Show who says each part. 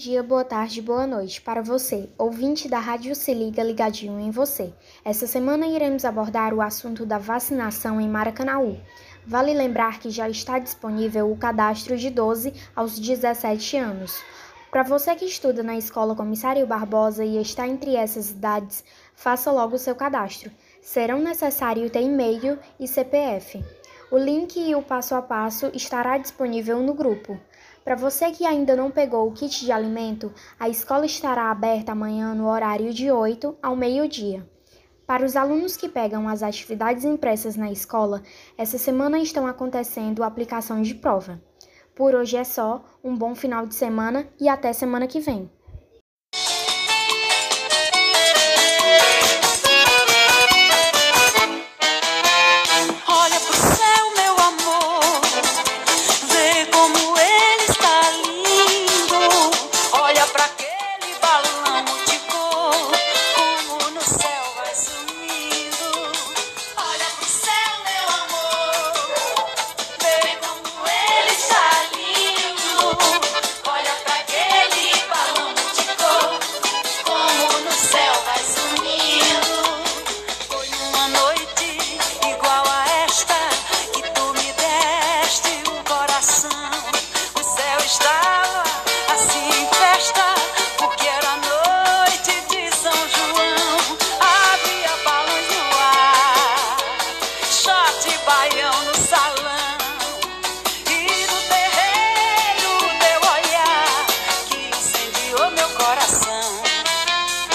Speaker 1: dia, boa tarde, boa noite para você, ouvinte da Rádio Se Liga Ligadinho em Você. Essa semana iremos abordar o assunto da vacinação em Maracanaú. Vale lembrar que já está disponível o cadastro de 12 aos 17 anos. Para você que estuda na Escola Comissário Barbosa e está entre essas idades, faça logo o seu cadastro. Serão necessários ter e-mail e CPF. O link e o passo a passo estará disponível no grupo. Para você que ainda não pegou o kit de alimento, a escola estará aberta amanhã no horário de 8 ao meio-dia. Para os alunos que pegam as atividades impressas na escola, essa semana estão acontecendo a aplicação de prova. Por hoje é só, um bom final de semana e até semana que vem.